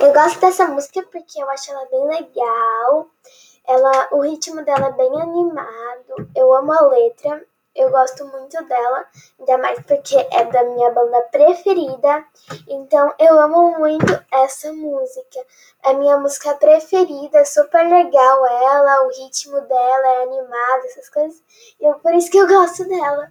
Eu gosto dessa música porque eu acho ela bem legal. Ela, o ritmo dela é bem animado. Eu amo a letra. Eu gosto muito dela, ainda mais porque é da minha banda preferida. Então eu amo muito essa música. É minha música preferida, é super legal ela, o ritmo dela é animado, essas coisas. E eu, por isso que eu gosto dela.